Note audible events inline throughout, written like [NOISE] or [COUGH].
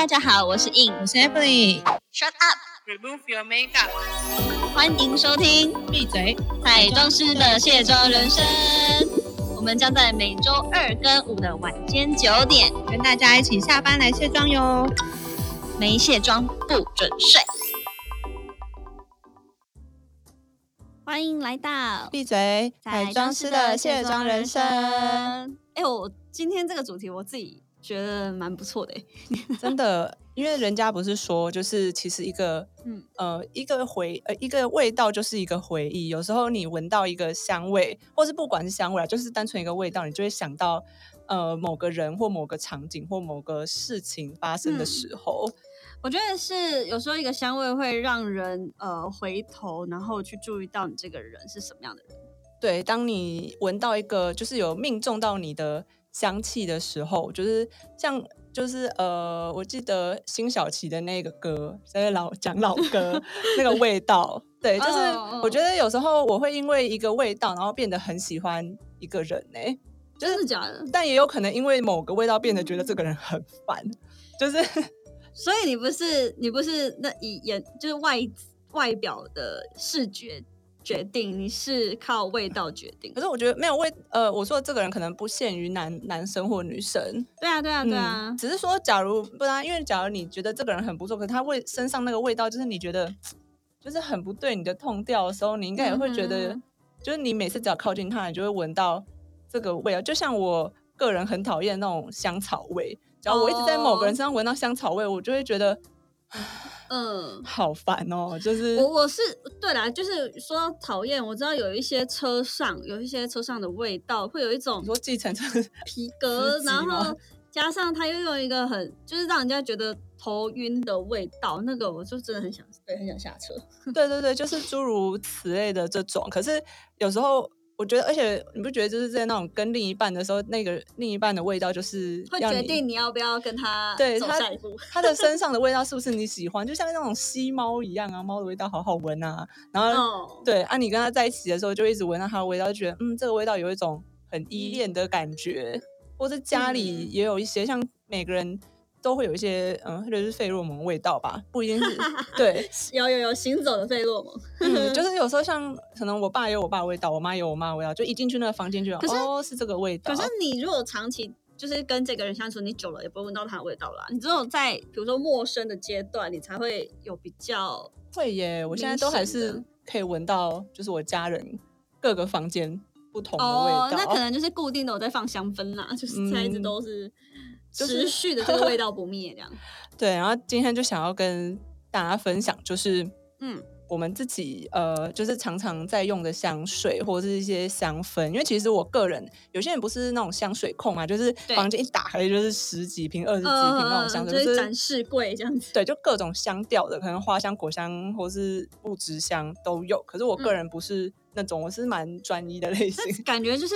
大家好，我是 In，我是 Emily。Shut up，Remove your makeup。欢迎收听闭嘴！彩妆师的卸妆人生。我们将在每周二跟五的晚间九点，跟大家一起下班来卸妆哟。没卸妆不准睡。欢迎来到闭嘴！彩妆师的卸妆人生，哎、我今天这个主题我自己觉得蛮不错的、欸。[LAUGHS] 真的，因为人家不是说，就是其实一个，嗯呃，一个回呃一个味道就是一个回忆。有时候你闻到一个香味，或是不管是香味啊，就是单纯一个味道，你就会想到呃某个人或某个场景或某个事情发生的嗯时候。我觉得是有时候一个香味会让人呃回头，然后去注意到你这个人是什么样的人。对，当你闻到一个就是有命中到你的香气的时候，就是像就是呃，我记得辛晓琪的那个歌，在老讲老歌 [LAUGHS] 那个味道，对，就是哦我觉得有时候我会因为一个味道，然后变得很喜欢一个人呢、真的假的？但也有可能因为某个味道变得觉得这个人很烦，就是 [LAUGHS] 所以你不是你不是那以眼就是外外表的视觉决定，你是靠味道决定可。是我觉得没有味，呃，我说的这个人可能不限于男男生或女生，对啊，对啊，对啊嗯，。只是说，假如不然，因为假如你觉得这个人很不错，可是他味身上那个味道，就是你觉得就是很不对你的痛调的时候，你应该也会觉得，嗯就是你每次只要靠近他，你就会闻到这个味道。就像我个人很讨厌那种香草味，只要我一直在某个人身上闻到香草味，我就会觉得嗯，[LAUGHS] 好烦哦。就是我我是对啦，就是说讨厌，我知道有一些车上有一些车上的味道，会有一种你说计程车皮革，然后加上它又用一个很就是让人家觉得头晕的味道，那个我就真的很想对很想下车。[LAUGHS] 对对对，就是诸如此类的这种。可是有时候我觉得，而且你不觉得就是在那种跟另一半的时候，那个另一半的味道就是会决定你要不要跟他对他。他的身上的味道是不是你喜欢？就像那种吸猫一样啊，猫的味道好好闻啊。然后、哦，对啊，你跟他在一起的时候，就一直闻到他的味道，就觉得嗯，这个味道有一种很依依恋的感觉。或者家里嗯也有一些，像每个人都会有一些嗯，或者是费洛蒙味道吧，不一定是 [LAUGHS] 对。[LAUGHS] 有有有行走的费洛蒙。嗯，[LAUGHS] 就是有时候像可能我爸有我爸的味道，我妈有我妈的味道，就一进去那个房间就可是哦是这个味道。可是你如果长期就是跟这个人相处，你久了也不会闻到他的味道啦。你只有在比如说陌生的阶段，你才会有比较会耶，我现在都还是可以闻到，就是我家人各个房间不同的味道。哦，那可能就是固定的我在放香氛啦，就是现在一直嗯都是持续的这个味道不灭这样。[LAUGHS] 对，然后今天就想要跟大家分享，就是嗯，我们自己呃，就是常常在用的香水或者是一些香氛，因为其实我个人有些人不是那种香水控嘛，就是房间一打开就是十几瓶、二十几瓶那种香水，就就是是展示柜这样子。对，就各种香调的，可能花香、果香或是木质香都有。可是我个嗯人不是那种，我是蛮专一的类型。感觉就是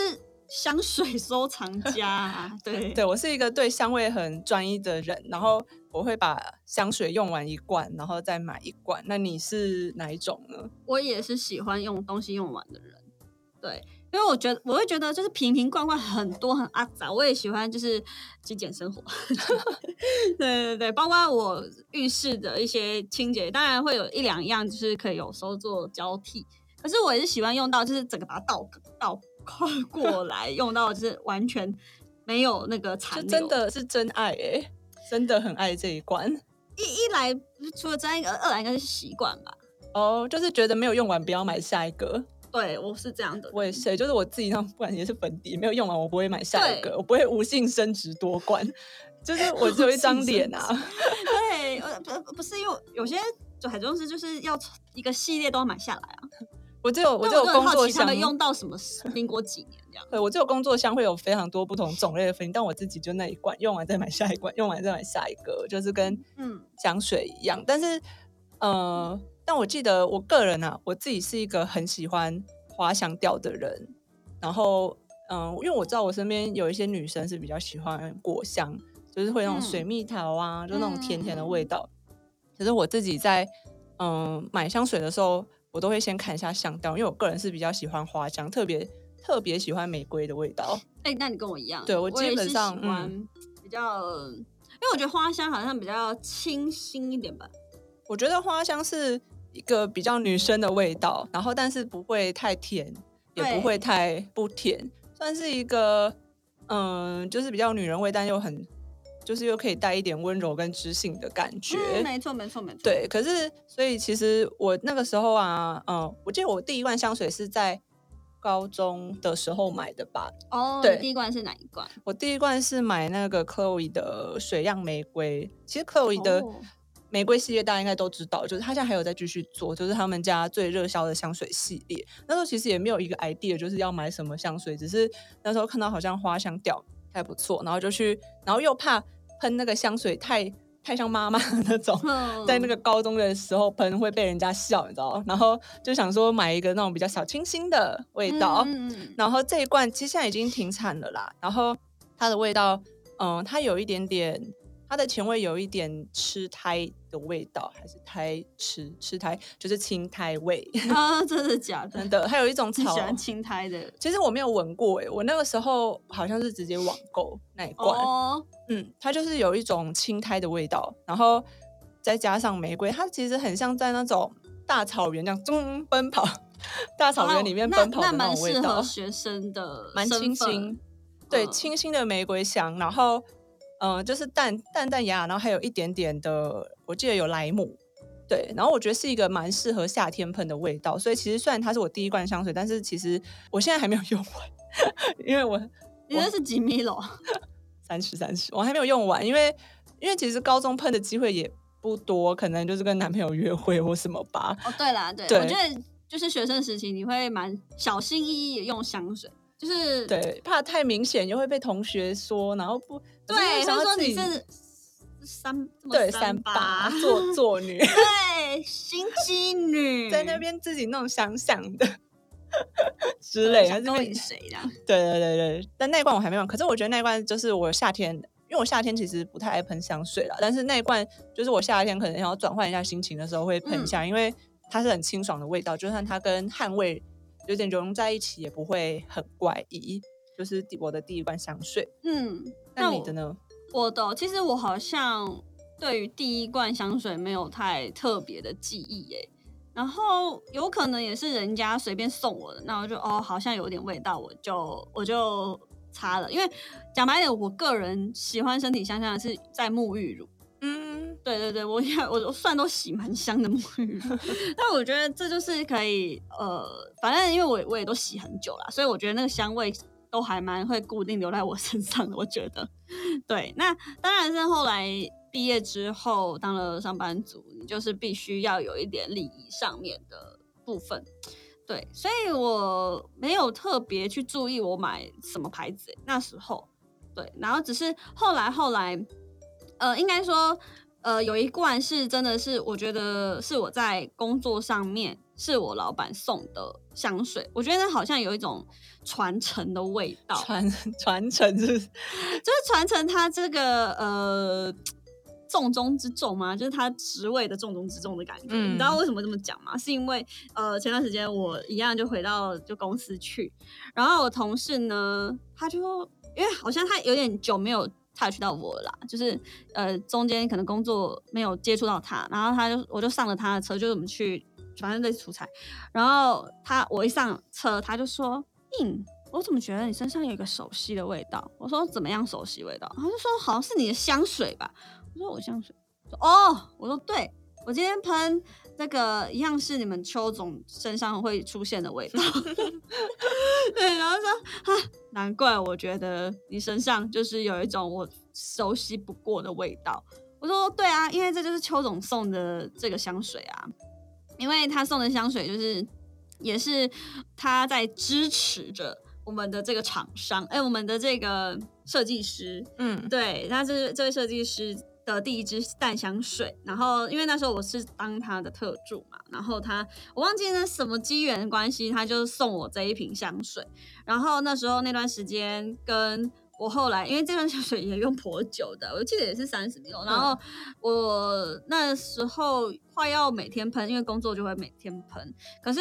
香水收藏家啊，对对我是一个对香味很专一的人，然后我会把香水用完一罐，然后再买一罐。那你是哪一种呢？我也是喜欢用东西用完的人，对，因为我觉得我会觉得就是瓶瓶罐罐很多很阿杂，我也喜欢就是极简生活，[LAUGHS] 对对对，包括我浴室的一些清洁，当然会有一两样就是可以有时候做交替，可是我也是喜欢用到就是整个把它倒倒过 [LAUGHS] 过来，用到就是完全没有那个残留，真的是真爱哎、真的很爱这一罐一一来除了这一个，二来应该是习惯吧。哦，就是觉得没有用完不要买下一个。对，我是这样的。我也是，就是我自己那种，不管也是粉底没有用完，我不会买下一个，我不会无性生殖多罐。[LAUGHS] 就是我只有一张脸啊，对，呃，不不是因为有些就海中师就是要一个系列都要买下来啊。我只有我但只有工作箱，们用到什么时民国几年这样。[LAUGHS] 对我只有工作箱会有非常多不同种类的粉，但我自己就那一罐，用完再买下一罐，用完再买下一个，就是跟嗯香水一样。但是，呃，但我记得我个人啊，我自己是一个很喜欢花香调的人。然后，嗯、因为我知道我身边有一些女生是比较喜欢果香，就是会那种嗯水蜜桃啊，就那种甜甜的嗯味道。可是我自己在嗯买香水的时候，我都会先看一下香调，因为我个人是比较喜欢花香，特别特别喜欢玫瑰的味道。哎、那你跟我一样，对我基本上喜欢比较因为我觉得花香好像比较清新一点吧。我觉得花香是一个比较女生的味道，然后但是不会太甜，也不会太不甜，算是一个嗯，就是比较女人味，但又很就是又可以带一点温柔跟知性的感觉。没错，没错，没错。对，可是所以其实我那个时候啊，嗯，我记得我第一罐香水是在高中的时候买的吧？哦，对，第一罐是哪一罐？我第一罐是买那个 Chloe 的水漾玫瑰。其实 Chloe 的。玫瑰系列大家应该都知道，就是他现在还有在继续做，就是他们家最热销的香水系列。那时候其实也没有一个 idea，就是要买什么香水，只是那时候看到好像花香调还不错，然后就去，然后又怕喷那个香水太太像妈妈那种，在那个高中的时候喷会被人家笑，你知道然后就想说买一个那种比较小清新的味道。然后这一罐其实现在已经停产了啦。然后它的味道，嗯，它有一点点。它的前味有一点吃胎的味道，还是胎吃吃胎，就是青苔味 [LAUGHS] 啊！真的假的？真的，还有一种草喜欢青苔的。其实我没有闻过哎，我那个时候好像是直接网购那一罐。哦，嗯，它就是有一种青苔的味道，然后再加上玫瑰，它其实很像在那种大草原这样中奔跑，大草原里面奔跑的那种味道。蛮适合学生的，蛮清新，对，清新的玫瑰香，然后。嗯，就是淡淡淡雅，然后还有一点点的，我记得有莱姆，对，然后我觉得是一个蛮适合夏天喷的味道。所以其实虽然它是我第一罐香水，但是其实我现在还没有用完，[LAUGHS] 因为我你那是几米了？三十三十，我还没有用完，因为因为其实高中喷的机会也不多，可能就是跟男朋友约会或什么吧。哦，对啦，对，我觉得就是学生时期你会蛮小心翼翼的用香水。就是对，怕太明显又会被同学说，然后不对，他说你是三对三八做 [LAUGHS] 作女，[LAUGHS] 对心机女，[LAUGHS] 在那边自己弄想想的。之类，还是勾引谁的？对对对对，但那一罐我还没用，可是我觉得那一罐就是我夏天，因为我夏天其实不太爱喷香水了，但是那一罐就是我夏天可能想要转换一下心情的时候会喷一下，因为它是很清爽的味道，就算它跟汗味。有点融在一起也不会很怪异，就是我的第一罐香水。嗯，那你的呢？我的其实我好像对于第一罐香水没有太特别的记忆耶。然后有可能也是人家随便送我的，那我就哦好像有点味道，我就我就擦了。因为讲白点，我个人喜欢身体香香的是在沐浴乳。嗯，对对对，我我我算都洗蛮香的沐浴露，[LAUGHS] 但我觉得这就是可以，呃，反正因为我我也都洗很久了，所以我觉得那个香味都还蛮会固定留在我身上的。我觉得，对，那当然是后来毕业之后当了上班族，你就是必须要有一点礼仪上面的部分，对，所以我没有特别去注意我买什么牌子那时候，对，然后只是后来后来。呃，应该说，呃，有一罐是真的是，我觉得是我在工作上面是我老板送的香水，我觉得好像有一种传承的味道，传 [LAUGHS] 传承是，[LAUGHS] 就是传承他这个呃重中之重吗？就是他职位的重中之重的感觉。你知道为什么这么讲吗？是因为呃前段时间我一样就回到就公司去，然后我同事呢，他就因为好像他有点久没有。Touch 到我啦，就是呃中间可能工作没有接触到他，然后他就我就上了他的车，就是我们去反正在出差，然后他我一上车他就说，嗯，我怎么觉得你身上有一个熟悉的味道？我说怎么样熟悉味道？他就说好像是你的香水吧？我说我香水？哦，我说对，我今天喷。那个一样是你们邱总身上会出现的味道 [LAUGHS] [LAUGHS] 对，然后说啊，难怪我觉得你身上就是有一种我熟悉不过的味道。我说对啊，因为这就是邱总送的这个香水啊，因为他送的香水就是也是他在支持着我们的这个厂商，哎，我们的这个设计师，嗯，对，那这这位设计师。的第一支淡香水，然后因为那时候我是当他的特助嘛，然后他我忘记那什么机缘关系，他就送我这一瓶香水。然后那时候那段时间，跟我后来因为这段香水也用颇久的，我记得也是三十六。然后我那时候快要每天喷，因为工作就会每天喷。可是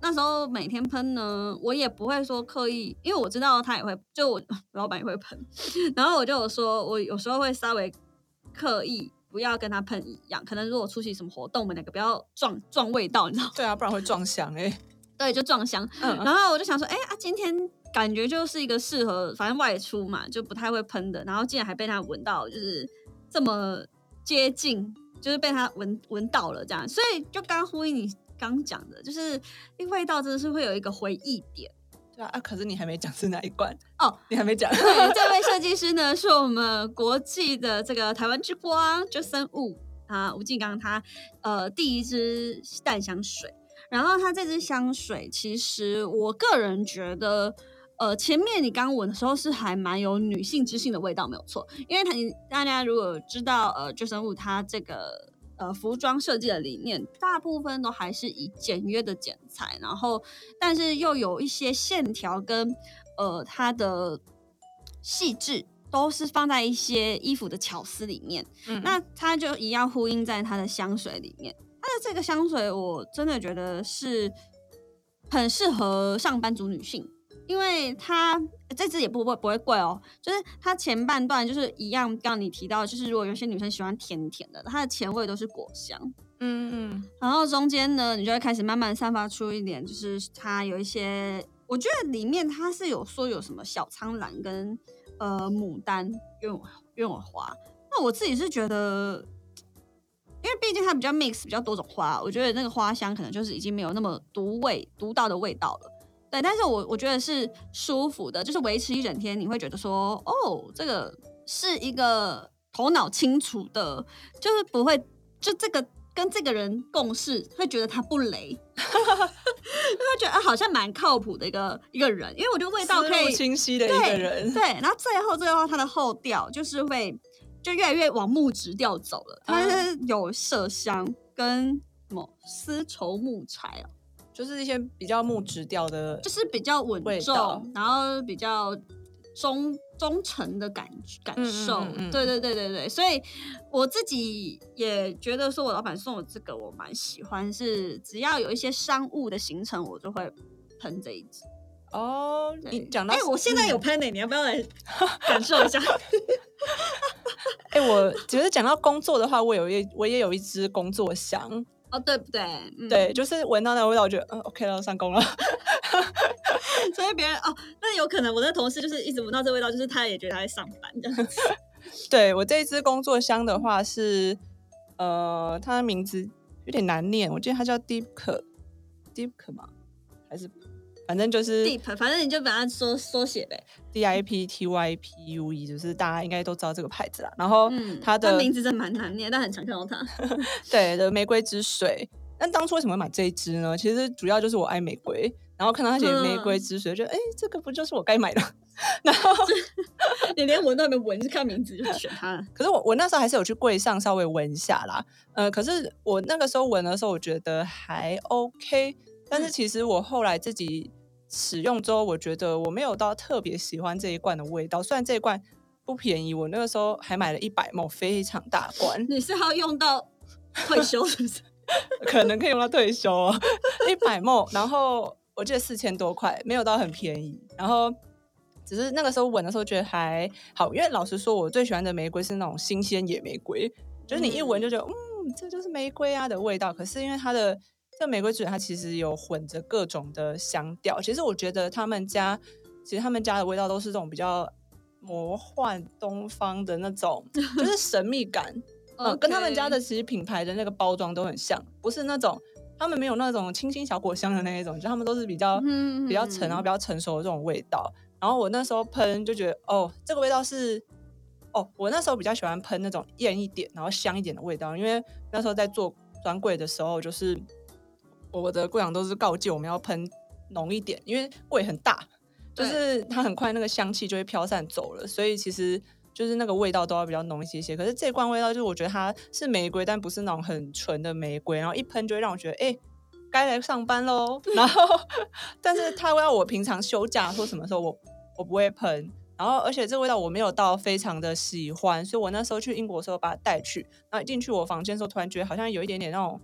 那时候每天喷呢，我也不会说刻意，因为我知道他也会，就我 [LAUGHS] 老板也会喷。[LAUGHS] 然后我就有说，我有时候会稍微。刻意不要跟他喷一样。可能如果出席什么活动，我们两个不要撞撞味道，你知道？对啊，不然会撞香哎。[LAUGHS] 对，就撞香。嗯，然后我就想说，哎啊，今天感觉就是一个适合，反正外出嘛，就不太会喷的。然后竟然还被他闻到，就是这么接近，就是被他闻闻到了这样。所以就刚呼应你刚讲的，就是那味道真的是会有一个回忆点。对啊，可是你还没讲是哪一罐哦，你还没讲。对，这位设计师呢，是我们国际的这个台湾之光，就生物啊，吴敬刚他呃第一支淡香水。然后它这支香水，其实我个人觉得，呃，前面你刚闻的时候是还蛮有女性知性的味道，没有错。因为它，大家如果知道，呃，救生物它这个呃服装设计的理念，大部分都还是以简约的剪裁，然后但是又有一些线条跟呃它的细致，都是放在一些衣服的巧思里面。嗯，那它就一样呼应在它的香水里面。它的这个香水，我真的觉得是很适合上班族女性，因为它这支也不会不会贵哦。就是它前半段就是一样，刚刚你提到，就是如果有些女生喜欢甜甜的，它的前味都是果香，嗯嗯。然后中间呢，你就会开始慢慢散发出一点，就是它有一些，我觉得里面它是有说有什么小苍兰跟呃牡丹鸢鸢尾花，那我自己是觉得。因为毕竟它比较 mix 比较多种花，我觉得那个花香可能就是已经没有那么独味独到的味道了。对，但是我我觉得是舒服的，就是维持一整天，你会觉得说，哦，这个是一个头脑清楚的，就是不会就这个跟这个人共事，会觉得他不雷，[LAUGHS] 会觉得好像蛮靠谱的一个一个人。因为我觉得味道可以清晰的一个人，对，然后最后最后他的后调就是会。就越来越往木质调走了，它有麝香跟什么丝绸木材哦，就是一些比较木质调的，就是比较稳重，然后比较忠忠诚的感感受。对对对对对，所以我自己也觉得说，我老板送我这个我蛮喜欢，是只要有一些商务的行程，我就会喷这一支。哦，你讲到，哎，我现在有喷呢，你要不要来 [LAUGHS] 感受一下？[LAUGHS] 哎，我觉得讲到工作的话，我有一我也有一支工作香哦，对不对？对，就是闻到那个味道，我觉得嗯，OK 了，上工了。[LAUGHS] 所以别人哦，那有可能我的同事就是一直闻到这味道，就是他也觉得他在上班这样子。[LAUGHS] 对我这一支工作箱的话是，呃，它的名字有点难念，我记得它叫 Deep，Deep 吗？还是？反正就是 deep，反正你就把它缩缩写呗，D I P T Y P U E，就是大家应该都知道这个牌子啦。然后它的名字真蛮难念，但很常看到它。[LAUGHS] 对的，玫瑰之水。但当初为什么买这一支呢？其实主要就是我爱玫瑰，然后看到它写玫瑰之水，觉得哎，这个不就是我该买的？[LAUGHS] 然后 [LAUGHS] 你连闻都没闻，就看名字就选它了。可是我我那时候还是有去柜上稍微闻一下啦。呃，可是我那个时候闻的时候，我觉得还 OK。但是其实我后来自己使用之后，我觉得我没有到特别喜欢这一罐的味道。虽然这一罐不便宜，我那个时候还买了一百毛，非常大罐。你是要用到退休是不是？[LAUGHS] 可能可以用到退休哦，一百毛，然后我记得四千多块，没有到很便宜。然后只是那个时候闻的时候觉得还好，因为老实说，我最喜欢的玫瑰是那种新鲜野玫瑰，就是你一闻就觉得，嗯，这就是玫瑰啊的味道。可是因为它的这玫瑰水它其实有混着各种的香调，其实我觉得他们家，其实他们家的味道都是这种比较魔幻东方的那种，[LAUGHS] 就是神秘感，嗯，跟他们家的其实品牌的那个包装都很像，不是那种他们没有那种清新小果香的那一种，就他们都是比较比较沉然后比较成熟的这种味道。然后我那时候喷就觉得，哦，这个味道是，哦，我那时候比较喜欢喷那种艳一点然后香一点的味道，因为那时候在做专柜的时候就是。我的柜长都是告诫我们要喷浓一点，因为味很大，就是它很快那个香气就会飘散走了，所以其实就是那个味道都要比较浓一些些。可是这罐味道就是我觉得它是玫瑰，但不是那种很纯的玫瑰，然后一喷就会让我觉得哎，该来上班喽。[LAUGHS] 然后，但是它要我平常休假或什么时候我我不会喷，然后而且这味道我没有到非常的喜欢，所以我那时候去英国的时候把它带去，然后一进去我房间的时候突然觉得好像有一点点那种。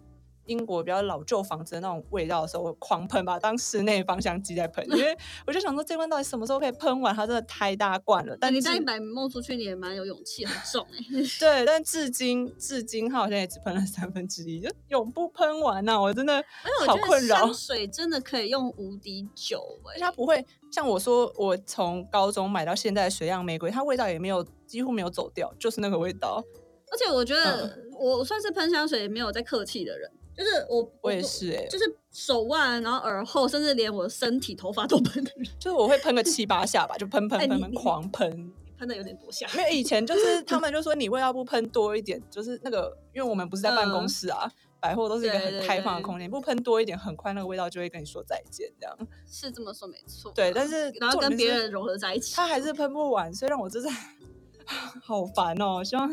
英国比较老旧房子的那种味道的时候，我狂喷，把它当室内芳香剂在喷，因为 [LAUGHS] 我就想说这罐到底什么时候可以喷完？它真的太大罐了。但你至带一百梦出去，你也蛮有勇气，很重哎、[LAUGHS] 对，但至今至今它好像也只喷了 [LAUGHS] 三分之一，就永不喷完呐、我真的好困扰香。水真的可以用无敌久哎、而且它不会像我说，我从高中买到现在的水漾玫瑰，它味道也没有几乎没有走掉，就是那个味道。而且我觉得嗯我算是喷香水没有在客气的人，就是我我也，是哎、就是手腕，然后耳后，甚至连我的身体头发都喷的人，就是我会喷个七八下吧，就喷 [LAUGHS] 喷喷喷，狂喷。喷的有点多下。因为以前就是他们就说你味道不喷多一点，就是那个，因为我们不是在办公嗯室啊，百货都是一个很开放的空间，不喷多一点，很快那个味道就会跟你说再见，这样。是这么说没错，对，但是然后跟别人融合在一起。他还是喷不完，所以让我真的 [LAUGHS] 好烦哦。希望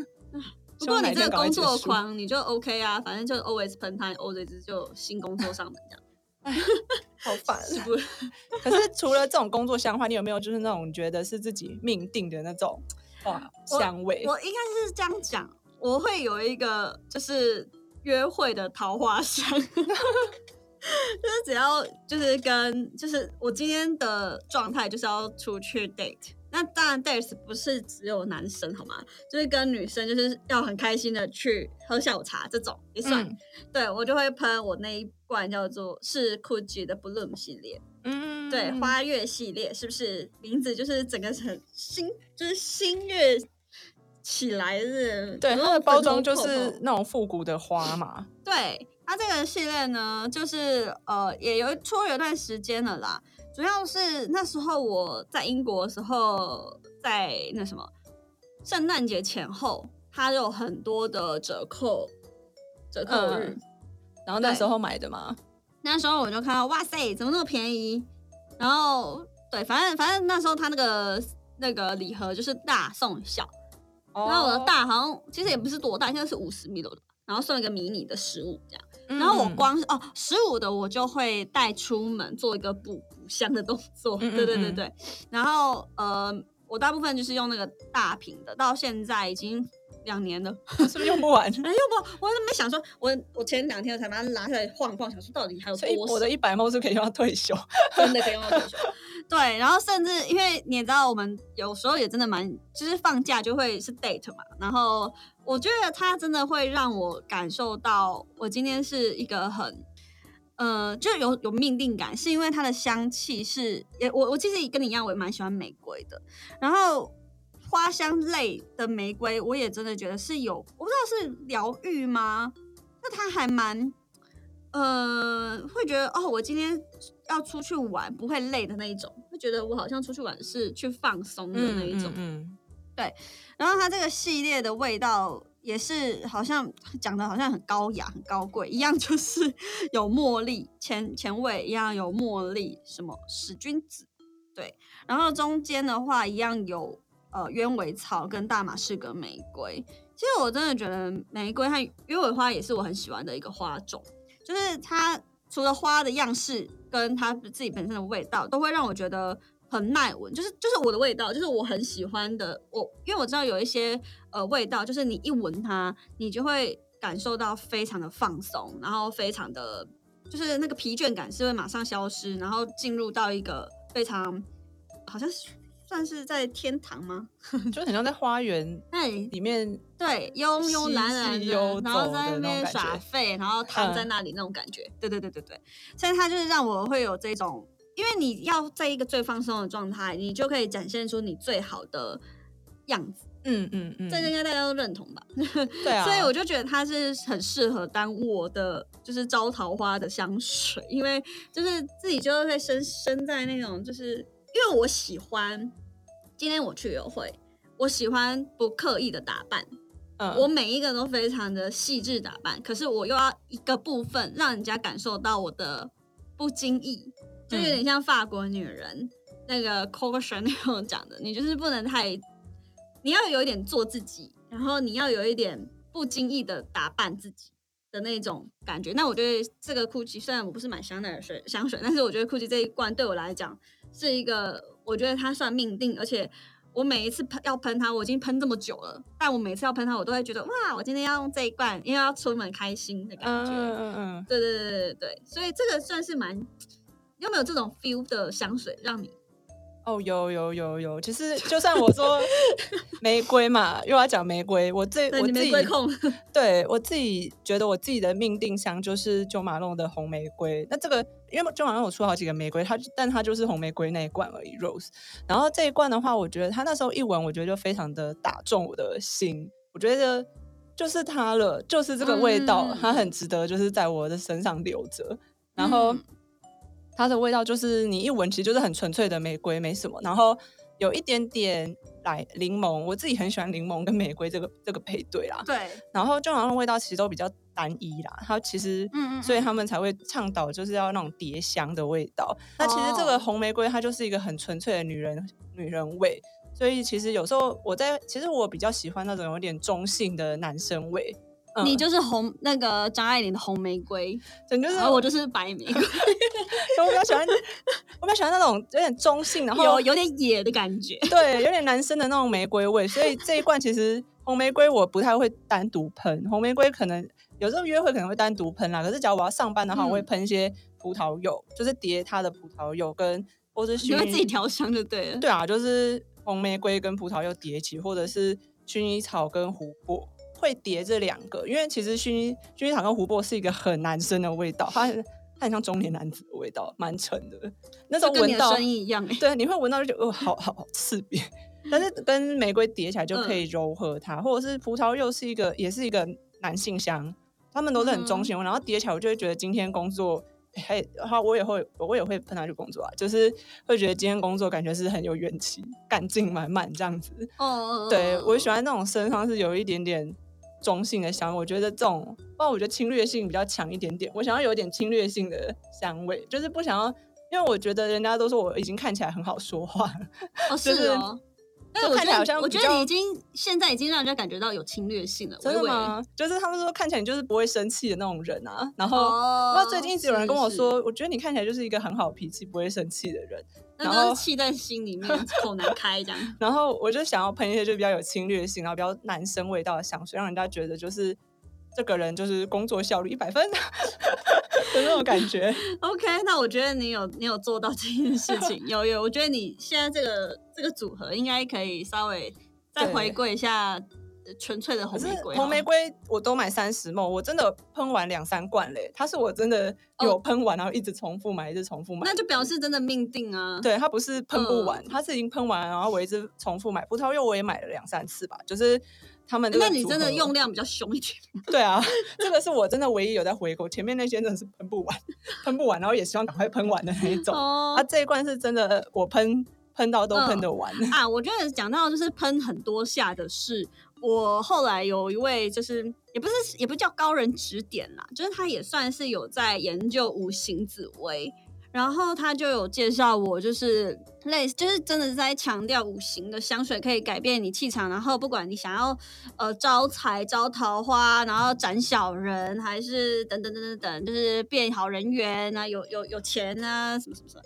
不过你这个工作，狂，你就 OK 啊，反正就 always 喷他，always 就新工作上门这样，[LAUGHS] 好烦。是不是？[LAUGHS] 可是除了这种工作香的话，你有没有就是那种觉得是自己命定的那种哇香味？我应该是这样讲，我会有一个就是约会的桃花香，[LAUGHS] 就是只要就是跟就是我今天的状态就是要出去 date。那当然，date 不是只有男生好吗？就是跟女生，就是要很开心的去喝下午茶，这种也算。嗯对我就会喷我那一罐叫做是 Gucci 的 Bloom 系列，嗯对，花月系列是不是名字就是整个很新，就是新月起来日，对它的包粉装就是那种复古的花嘛。对它这个系列呢，就是呃也有出有一段时间了啦，主要是那时候我在英国的时候，在那什么圣诞节前后，它有很多的折扣折扣日。嗯然后那时候买的嘛，那时候我就看到，哇塞，怎么那么便宜？然后对，反正反正那时候他那个那个礼盒就是大送小，然后我的哦，大好像其实也不是多大，现在是五十米的，然后送一个迷你的十五这样。嗯然后我光是哦十五的我就会带出门做一个补补香的动作，嗯嗯对对对嗯对。然后呃，我大部分就是用那个大瓶的，到现在已经两年了。是不是用不完？[LAUGHS] 哎，用不，我都没想说，我我前两天才把它拿下来晃晃，想说到底还有多少我的一百毛是可以用到退休。真的可以用到退休。[LAUGHS] 对，然后甚至因为你也知道，我们有时候也真的蛮，就是放假就会是 date 嘛。然后我觉得它真的会让我感受到，我今天是一个很，呃，就有有命定感，是因为它的香气是，也我我其实跟你一样，我也蛮喜欢玫瑰的。然后花香类的玫瑰，我也真的觉得是有，我不知道是疗愈吗？那它还蛮。呃，会觉得哦，我今天要出去玩不会累的那一种，会觉得我好像出去玩是去放松的那一种。嗯，对然后它这个系列的味道也是好像讲的好像很高雅、很高贵一样，就是 [LAUGHS] 有茉莉前前卫一样有茉莉，什么使君子，对，然后中间的话一样有呃鸢尾草跟大马士革玫瑰。其实我真的觉得玫瑰和鸢尾花也是我很喜欢的一个花种，就是它除了花的样式跟它自己本身的味道，都会让我觉得很耐闻，就是就是我的味道，就是我很喜欢的。我因为我知道有一些呃味道，就是你一闻它，你就会感受到非常的放松，然后非常的就是那个疲倦感是会马上消失，然后进入到一个非常好像是算是在天堂吗？[LAUGHS] 就很像在花园那里面，对，慵慵懒懒然后在那边耍废，然后躺在嗯那里那种感觉。对对对对对，所以它就是让我会有这种，因为你要在一个最放松的状态，你就可以展现出你最好的样子。嗯嗯嗯，这个应该大家都认同吧？[LAUGHS] 对啊，所以我就觉得它是很适合当我的就是招桃花的香水，因为就是自己就会身身在那种，就是因为我喜欢今天我去约会，我喜欢不刻意的打扮，嗯我每一个都非常的细致打扮，可是我又要一个部分让人家感受到我的不经意，就有点像法国女人、那个 Coco Chanel [LAUGHS] 讲的，你就是不能太，你要有一点做自己，然后你要有一点不经意的打扮自己的那种感觉。那我觉得这个 GUCCI 虽然我不是买香奈儿水香水，但是我觉得 GUCCI 这一罐对我来讲是一个，我觉得它算命定，而且我每一次喷要喷它，我已经喷这么久了，但我每次要喷它，我都会觉得哇，我今天要用这一罐，因为要出门开心的感觉。嗯嗯嗯，对对对对对，所以这个算是蛮有没有这种 feel 的香水，让你哦，有有有有，其实就算我说 [LAUGHS] 玫瑰嘛，又要讲玫瑰，我这对你我自己 [LAUGHS] 对我自己觉得我自己的命定香就是九马龙的红玫瑰。那这个因为九马龙有出好几个玫瑰，它但它就是红玫瑰那一罐而已，rose。然后这一罐的话，我觉得它那时候一闻，我觉得就非常的打中我的心，我觉得就是它了，就是这个味道，嗯它很值得就是在我的身上留着。然后嗯它的味道就是你一闻，其实就是很纯粹的玫瑰，没什么。然后有一点点来柠檬，我自己很喜欢柠檬跟玫瑰这个这个配对啦。对，然后就好像味道其实都比较单一啦，它其实，嗯嗯所以他们才会倡导就是要那种叠香的味道。那其实这个哦红玫瑰它就是一个很纯粹的女人女人味，所以其实有时候我在其实我比较喜欢那种有点中性的男生味。嗯你就是红那个张爱玲的红玫瑰，[LAUGHS] 整就是我就是白玫瑰，[LAUGHS] 我比较喜欢，我比较喜欢那种有点中性，然后有有点野的感觉。对，有点男生的那种玫瑰味，所以这一罐其实红玫瑰我不太会单独喷，红玫瑰可能有时候约会可能会单独喷啦，可是假如我要上班的话，我会嗯喷一些葡萄柚，就是叠它的葡萄柚跟或是你薰衣会自己调香就对了。对啊，就是红玫瑰跟葡萄柚叠起，或者是薰衣草跟琥珀。会叠这两个，因为其实薰衣薰衣草跟琥珀是一个很男生的味道，它很它很像中年男子的味道，蛮沉的。那种闻到声音一样哎、对，你会闻到就觉得哦，好好好刺鼻。但是跟玫瑰叠起来就可以柔和它，或者是葡萄柚是一个，也是一个男性香，他们都是很中性，然后叠起来我就会觉得今天工作，哎、嘿然后我也会我也会喷它去工作啊，就是会觉得今天工作感觉是很有元气，干劲满满这样子。哦，对我喜欢那种身上是有一点点中性的香味，我觉得这种，不然我觉得侵略性比较强一点点。我想要有点侵略性的香味，就是不想要，因为我觉得人家都说我已经看起来很好说话了，哦 [LAUGHS] 就是是哦。但我觉得，我觉得你已经现在已经让人家感觉到有侵略性了。真的？吗？就是他们说看起来你就是不会生气的那种人啊。然后，哦那、最近一直有人跟我是说，我觉得你看起来就是一个很好脾气、不会生气的人。那然后气在心里面，[LAUGHS] 口难开这样。[LAUGHS] 然后我就想要喷一些就比较有侵略性，然后比较男生味道的香水，让人家觉得就是这个人就是工作效率一百分的那种感觉。[LAUGHS] OK，那我觉得你有你有做到这件事情，有有，我觉得你现在这个这个组合应该可以稍微再回归一下呃纯粹的红玫瑰。红玫，瑰我都买三十梦，我真的喷完两三罐嘞。它是我真的有喷完，然后一直重复买，一直重复买。那就表示真的命定啊。对，它不是喷不完，嗯它是已经喷完，然后我一直重复买。葡萄柚我也买了两三次吧，就是他们这个那你真的用量比较凶一点。[LAUGHS] 对啊，这个是我真的唯一有在回购，前面那些真的是喷不完，[LAUGHS] 喷不完，然后也希望赶快喷完的那一种。哦啊，这一罐是真的我喷喷到都喷嗯得完。[LAUGHS] 啊，我觉得讲到就是喷很多下的是，我后来有一位就是也不是也不叫高人指点啦，就是他也算是有在研究五行紫薇，然后他就有介绍我就是类似就是真的是在强调五行的香水可以改变你气场，然后不管你想要呃招财招桃花，然后斩小人，还是等等等等等，就是变好人缘啊，有有有钱啊，什么什么什么，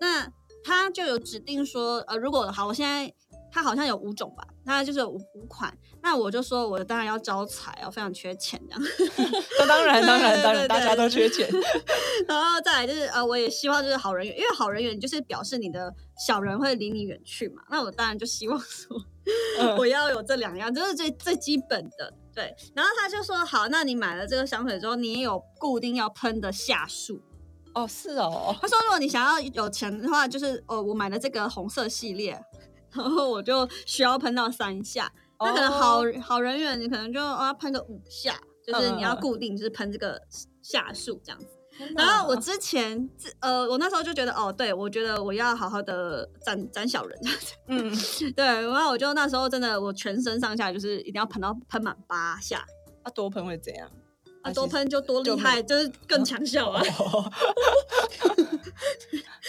那。他就有指定说，呃，如果好，我现在他好像有五种吧，它就是五五款，那我就说我当然要招财哦，非常缺钱这样，[LAUGHS] 那 [LAUGHS] 当然，当然，对当然，大家都缺钱。[LAUGHS] 然后再来就是呃，我也希望就是好人缘，因为好人缘就是表示你的小人会离你远去嘛，那我当然就希望说嗯我要有这两样，这是最最基本的。对，然后他就说好，那你买了这个香水之后，你也有固定要喷的下数。哦，是哦，他说，如果你想要有钱的话，就是哦，我买了这个红色系列，然后我就需要喷到三下。那可能好、哦好人缘，你可能就哦要喷个五下，就是你要固定就是喷这个下数这样子。天然后我之前呃，我那时候就觉得哦，对我觉得我要好好的斩斩小人，嗯，[LAUGHS] 对，然后我就那时候真的我全身上下就是一定要喷到喷满八下，啊，多喷会怎样？啊多喷就多厉害，就是更强效啊。[LAUGHS]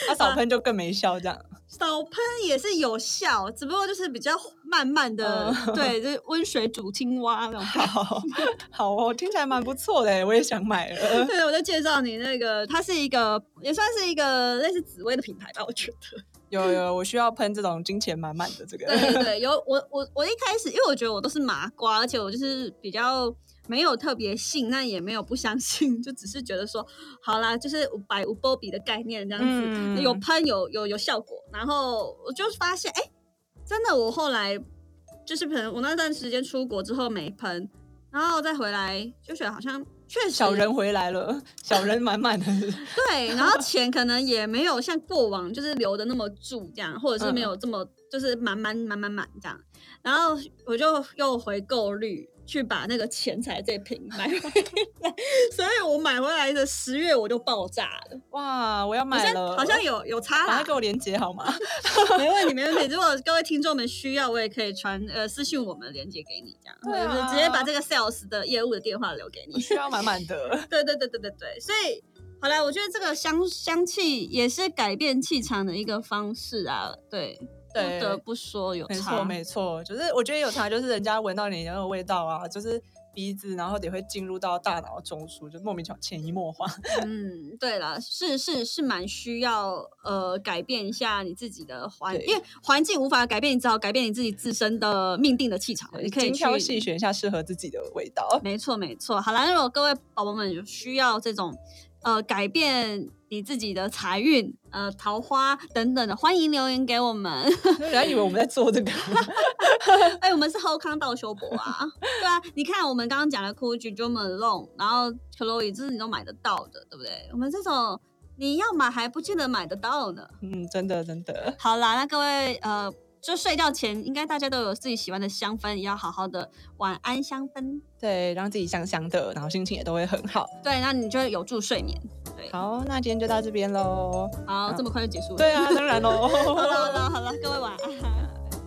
哦，他少喷就更没效，这样。少喷也是有效，只不过就是比较慢慢的，嗯对，就是温水煮青蛙那种。好好哦，听起来蛮不错的，我也想买了。对，我在介绍你那个，它是一个也算是一个类似紫薇的品牌吧，我觉得。有有，我需要喷这种金钱满满的这个。对对对，[LAUGHS] 有我我我一开始，因为我觉得我都是麻瓜，而且我就是比较没有特别信，那也没有不相信，就只是觉得说，好啦，就是百无波比的概念这样子，嗯有喷有有有效果，然后我就发现，哎、真的，我后来就是可能我那段时间出国之后没喷，然后再回来就觉得好像确实。小人回来了，[LAUGHS] 小人满满的。对，然后钱可能也没有像过往就是留的那么住这样，或者是没有这么就是满满满满满这样，然后我就又回购率去把那个钱财这瓶买回来，所以我买回来的十月我就爆炸了，哇，我要买了，好像有有差给，我连接好吗？没问题没问题。如果各位听众们需要，我也可以传呃私信我们连接给你，这样，对直接把这个 sales 的业务的电话留给你。需要满满的。对对对对对对，所以好了，我觉得这个香香气也是改变气场的一个方式啊。对，对不得不说有没差。错，没错，就是我觉得有差，就是人家闻到你那个味道啊，就是鼻子，然后也会进入到大脑中枢，就莫名其妙潜移默化。[LAUGHS] 嗯，对了，是是是蛮需要呃改变一下你自己的环，对因为环境无法改变，你只好改变你自己自身的命定的气场。你可以精挑去细选一下适合自己的味道。没错，没错。好啦，如果各位宝宝们有需要这种呃改变你自己的财运、呃桃花等等的，欢迎留言给我们。[LAUGHS] 人家以为我们在做这个，[LAUGHS] 哎、我们是后康道修博啊，对啊，你看我们刚刚讲的 Gucci、Jo Malone，然后 Chloe，这是你都买得到的，对不对？我们这种你要买还不见得买得到呢。嗯，真的真的，好啦，那各位呃，就睡觉前应该大家都有自己喜欢的香氛，也要好好的晚安香氛。对，让自己香香的，然后心情也都会很好。对，那你就会有助睡眠。对，好，那今天就到这边喽。好，这么快就结束了。对啊，当然喽。[LAUGHS] 好了好了好了，各位晚安。[LAUGHS]